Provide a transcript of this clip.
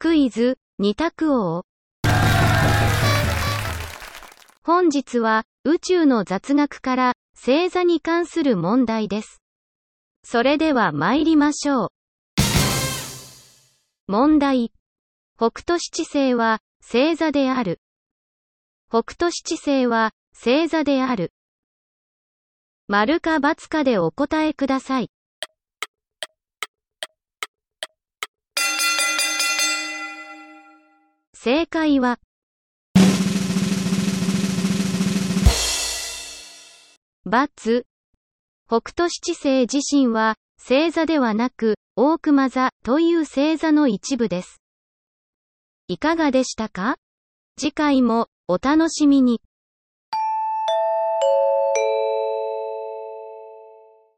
クイズ、二択王。本日は、宇宙の雑学から、星座に関する問題です。それでは参りましょう。問題。北斗七星は、星座である。北斗七星は、星座である。丸か×かでお答えください。正解は、バツ。北斗七星自身は、星座ではなく、大熊座という星座の一部です。いかがでしたか？次回もお楽しみに。